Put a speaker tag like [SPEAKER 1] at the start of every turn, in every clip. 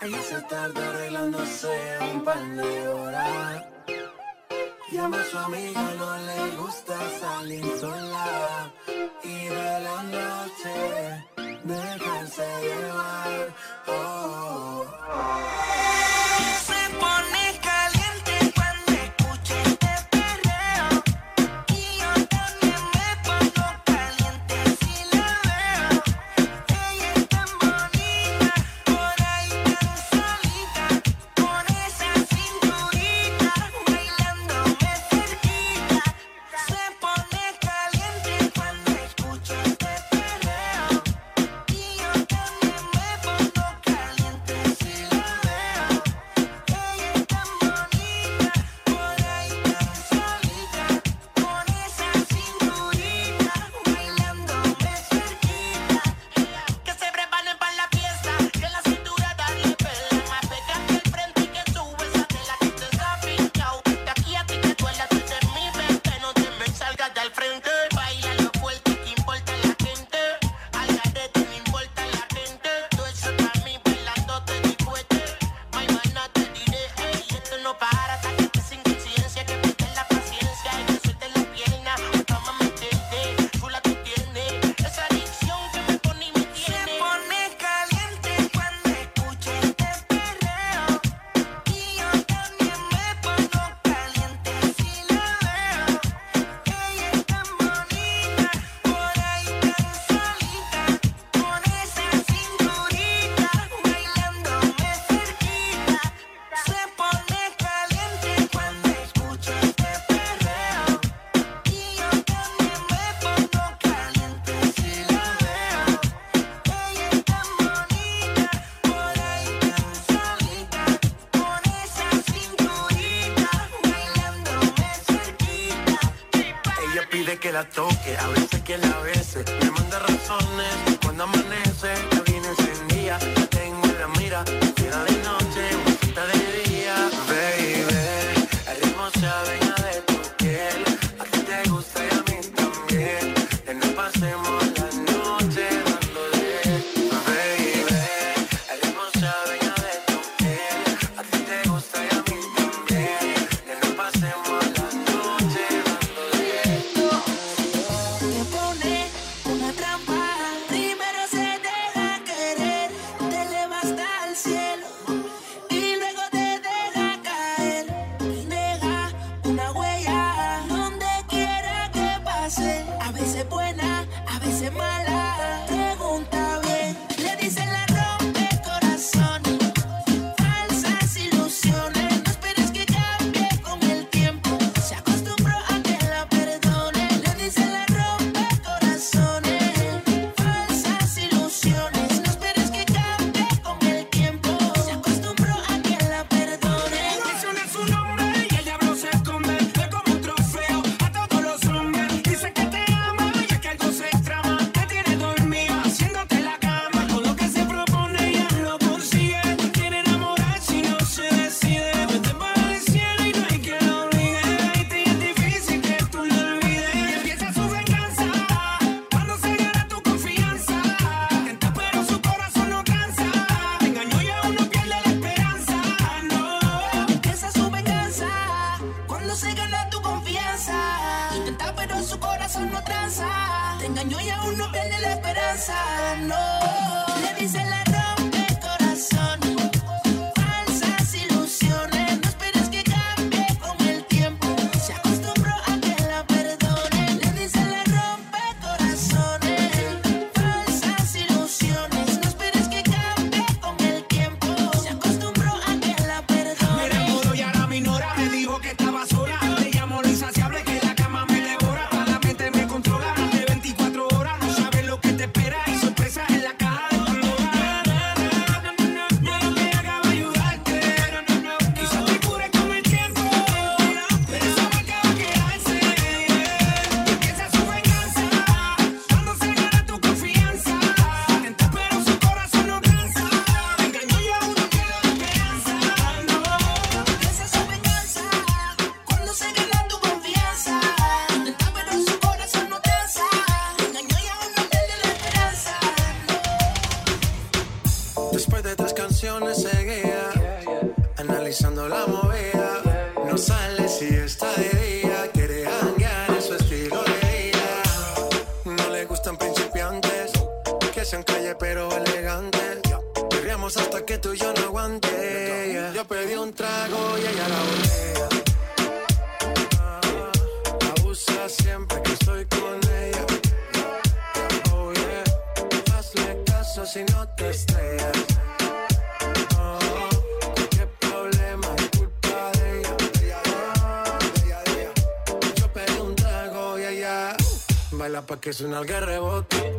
[SPEAKER 1] Ella se tarda arreglándose un par de horas. Llama a su amiga, no le gusta salir sola. Y de la noche,
[SPEAKER 2] la
[SPEAKER 1] toque, a veces que la bese, me manda razones.
[SPEAKER 2] Parecen calle pero elegante. Perriamos hasta que tú y yo no aguante. Yo pedí un trago y ella la botella. Abusa siempre que estoy con ella. Oh yeah. Hazle caso si no te estrellas. Oh, qué problema es culpa de ella. Yo pedí un trago y ella baila pa' que suena el que rebote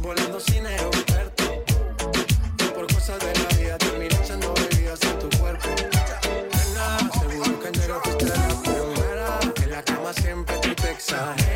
[SPEAKER 2] Volando sin experto. Y por cosas de la vida terminé echando bebidas en tu cuerpo. Seguro que en entero fuiste la primera. En la cama siempre tú te exageras.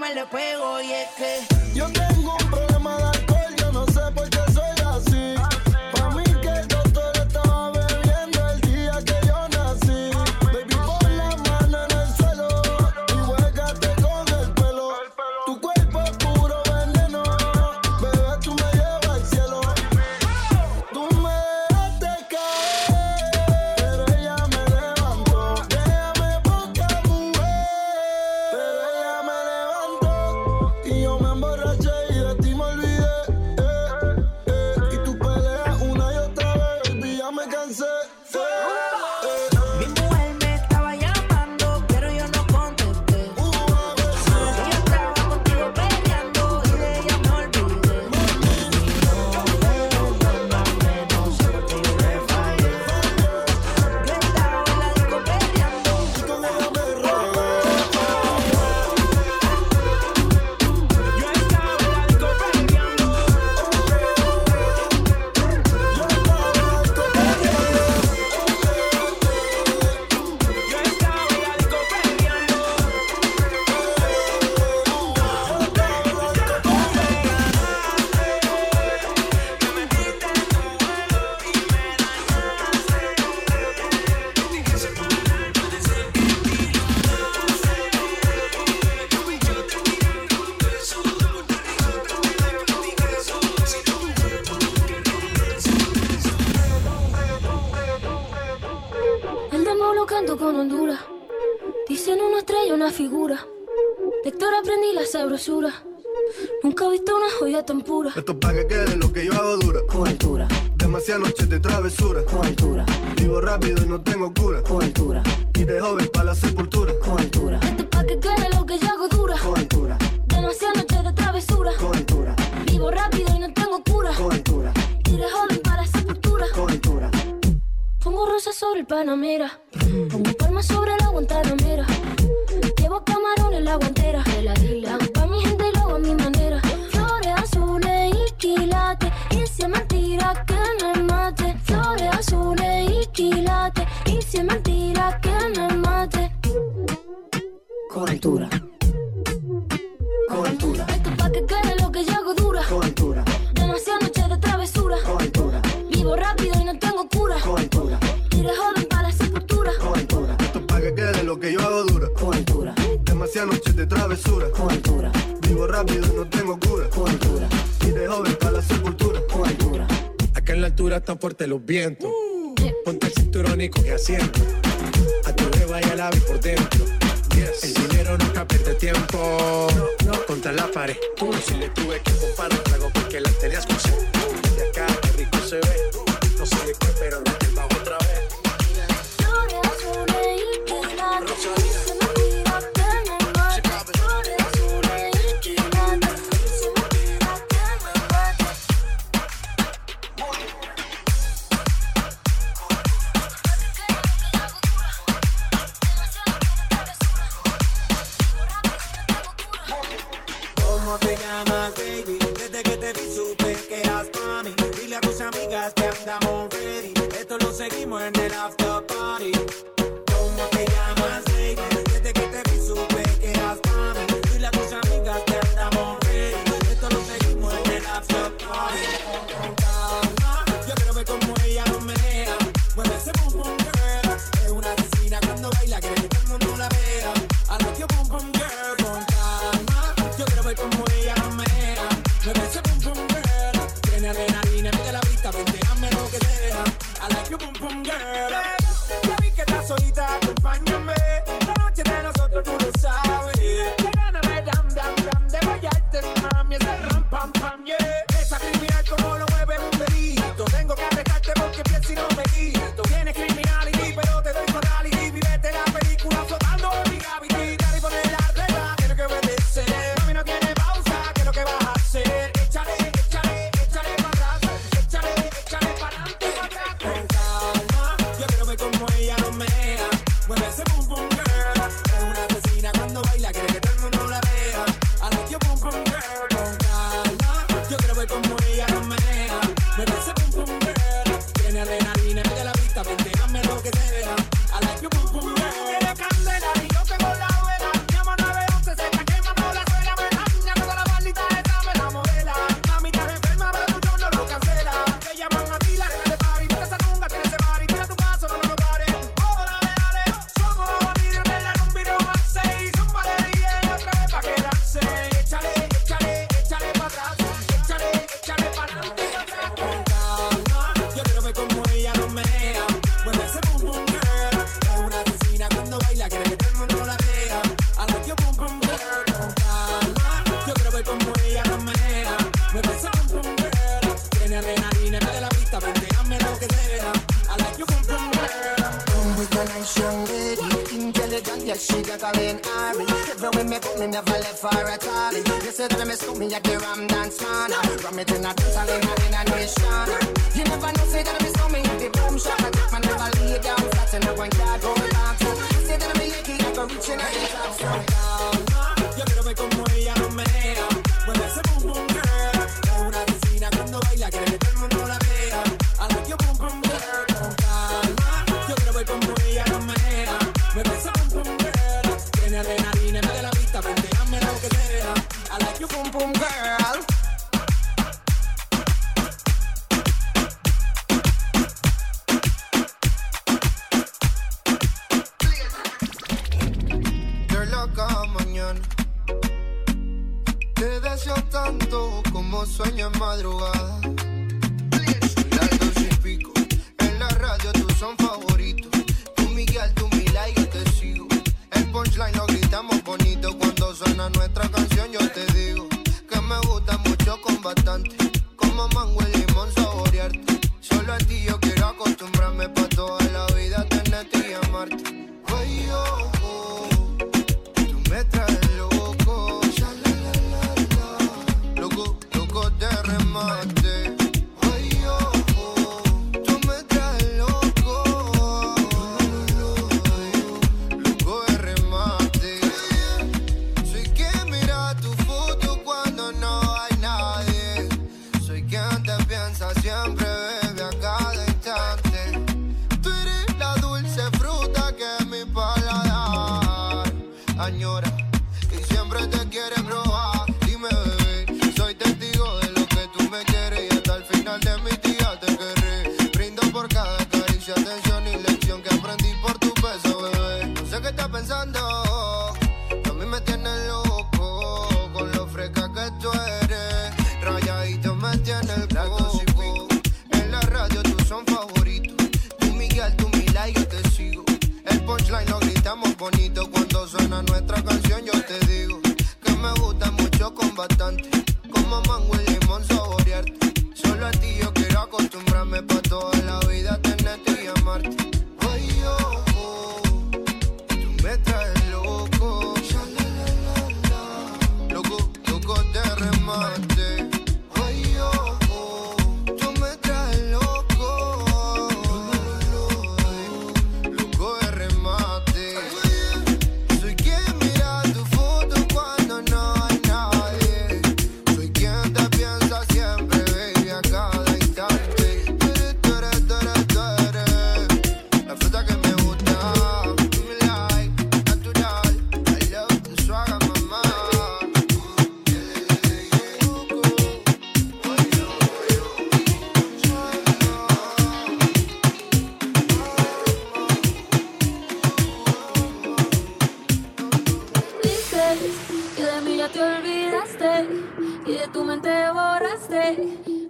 [SPEAKER 3] Me
[SPEAKER 1] le pego. Y es que
[SPEAKER 4] Yo tengo un
[SPEAKER 5] Demo lo canto con Honduras. Dicen una estrella, una figura. De Héctor aprendí la sabrosura. Nunca he visto una joya tan pura.
[SPEAKER 6] Esto pa' que quede lo que yo hago dura.
[SPEAKER 1] Cobertura,
[SPEAKER 6] Demasiadas noches de travesura.
[SPEAKER 1] cobertura,
[SPEAKER 6] Vivo rápido y no tengo cura.
[SPEAKER 1] cobertura,
[SPEAKER 6] Y de joven pa' la sepultura.
[SPEAKER 1] cobertura,
[SPEAKER 5] Esto es pa' que quede lo que yo hago dura.
[SPEAKER 1] cobertura,
[SPEAKER 5] Demasiadas noches de travesura.
[SPEAKER 1] cobertura,
[SPEAKER 5] Vivo rápido y no tengo cura.
[SPEAKER 1] cobertura,
[SPEAKER 5] Y de joven Pongo rosas sobre el panamera. Pongo palmas sobre la guantanamera. Llevo camarón en la guantera. Hago pa' mi gente y lo a mi manera. Flores azules y quilates. Y si es mentira que me mate. Flores azules y quilates. Y si es mentira que me mate.
[SPEAKER 1] Cobertura.
[SPEAKER 5] Lo que yo hago dura.
[SPEAKER 1] Cobertura.
[SPEAKER 5] Demasiadas noches de travesura.
[SPEAKER 1] Cobertura.
[SPEAKER 5] Vivo rápido y no tengo cura.
[SPEAKER 1] Cobertura.
[SPEAKER 5] Y de joven
[SPEAKER 6] pa' la sepultura.
[SPEAKER 1] Cobertura.
[SPEAKER 7] Acá en la altura están fuertes los vientos. Ponte el cinturón y coge asiento. A tu jeva y a la vi por dentro. El dinero nunca pierde tiempo. No contra la pared. Si le tuve que comprar un trago porque la tenías con sed. De acá, qué rico se ve. No sé de qué, pero no te bajo otra vez.
[SPEAKER 3] Seguimos en el after que
[SPEAKER 8] pienso y no me guía. set when me suit me at the Ram Dance, man. Ram it in a dance, never
[SPEAKER 9] done.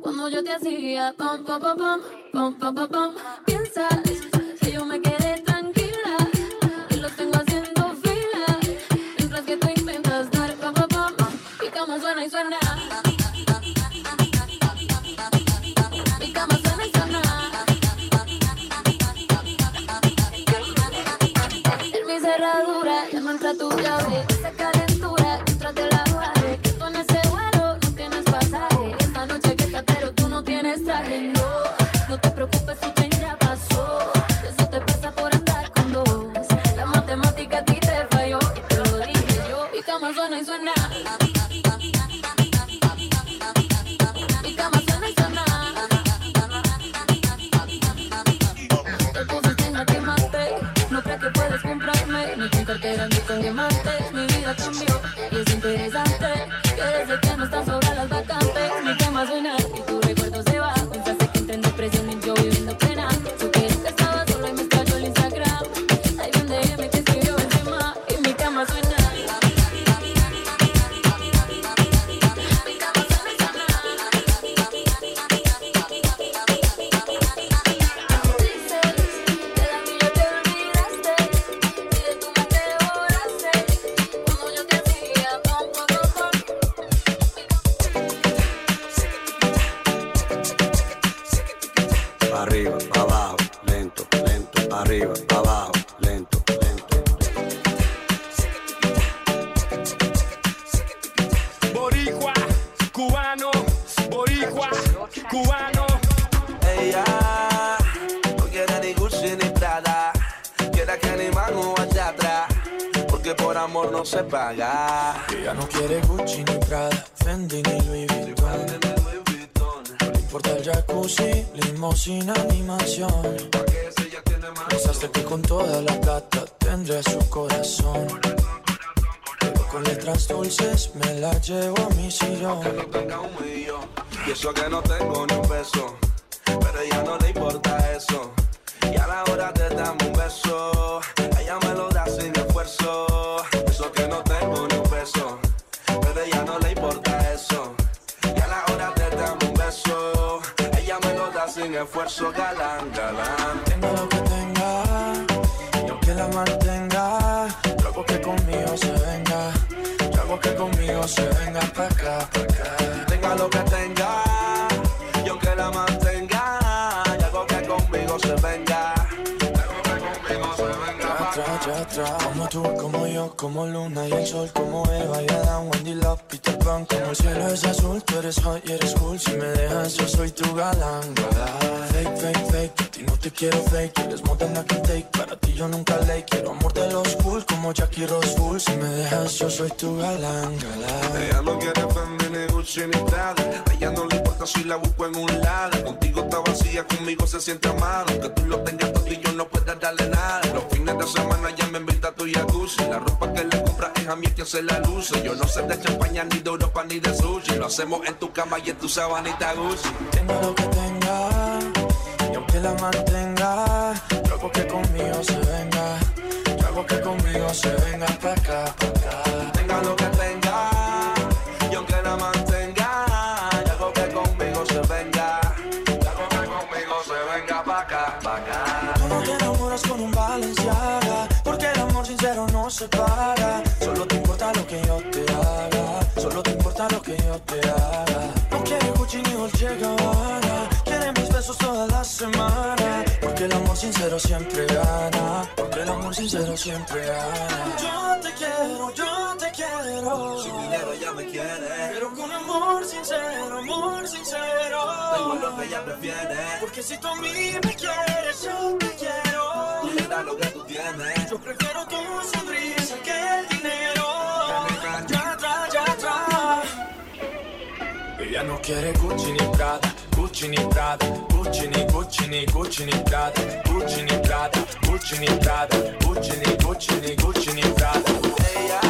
[SPEAKER 9] Cuando yo
[SPEAKER 10] te
[SPEAKER 11] hacía pam, pam, pam, pam, pam, pam, pam, pam.
[SPEAKER 12] Piensa
[SPEAKER 3] cubano.
[SPEAKER 13] Ella no quiere ni Gucci ni Prada, quiere que ni mano allá atrás, porque por amor no se paga.
[SPEAKER 14] Ella no quiere Gucci ni Prada, Fendi ni Louis Vuitton. No le importa el jacuzzi, limosina ni mansión. Pensaste que con toda la plata tendré su corazón. Con letras dulces me la llevo a mi sillón.
[SPEAKER 13] Y eso que no tengo ni un peso, pero ella no le importa eso. Y a la hora de darme un beso, ella me lo da sin esfuerzo. Eso que no tengo ni un peso, pero ella no le importa eso. Y a la hora de darme un beso, ella me lo da sin esfuerzo. Galán, galán.
[SPEAKER 14] Tenga lo que tenga, y aunque la mantenga, yo hago que conmigo se venga. Se venga pa' acá, pa' acá. Como Luna y el sol, como Eva y Adán, Wendy Love, Peter Pan. Como el cielo es azul, tú eres hot y eres cool. Si me dejas, yo soy tu galán, galán. Fake, fake, fake, a ti no te quiero fake. Eres more than I take, para ti yo nunca late. Quiero amor de los cool, como Jackie Rose. Si me dejas, yo soy tu galán, galán.
[SPEAKER 13] Ella no quiere Fendi Prada A ella no le importa si la busco en un lado. Contigo está vacía, conmigo se siente amado. Que tú lo tengas todo y yo no pueda darle nada. Los fines de semana ya me invita a tu jacuzzi. La ropa que le compra es a mí quien se la luce. Yo no sé de champaña, ni de Europa, ni de sushi. Lo hacemos en tu cama y en tu sabanita Gucci.
[SPEAKER 14] Tenga lo que tenga, y aunque la mantenga, yo que conmigo se venga. Yo que conmigo se venga pa' acá, pa' acá. Gabbana Quiere mis besos toda la semana. Porque el amor sincero siempre gana. Porque el amor sincero siempre gana. Yo te quiero, yo te quiero.
[SPEAKER 13] Sin dinero ella me quiere.
[SPEAKER 14] Pero con amor sincero, amor sincero.
[SPEAKER 13] Da igual lo que ella prefiere.
[SPEAKER 14] Porque si tú a mí me quieres, yo te quiero.
[SPEAKER 13] Y le da lo que tú tienes.
[SPEAKER 14] Yo prefiero tu Ella no quiere Gucci ni Prada, Gucci ni Prada, Gucci ni Gucci ni Gucci ni Prada, Gucci ni Prada, Gucci ni Prada, Gucci ni Gucci ni Gucci ni Prada.
[SPEAKER 13] Ella no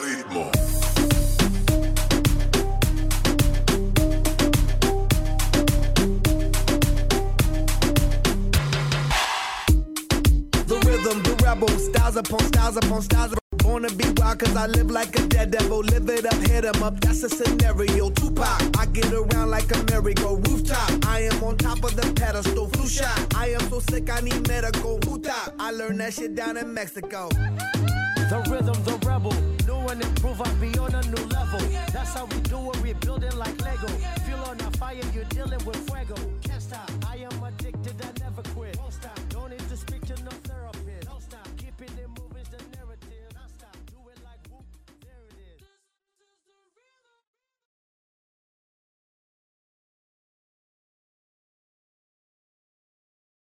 [SPEAKER 15] Ritmo.
[SPEAKER 7] The rhythm, the rebel, styles upon styles upon styles. Born to be wild cause I live like a dead devil. Live it up, hit 'em up, that's a scenario. Tupac, I get around like a merry-go rooftop. I am on top of the pedestal, flu shot. I am so sick, I need medical. Puta, I learned that shit down in Mexico.
[SPEAKER 16] The rhythm, the rebel. New and improve, I be on a new level. That's how we do it, we're building like Lego. Feel on a fire, you're dealing with fuego.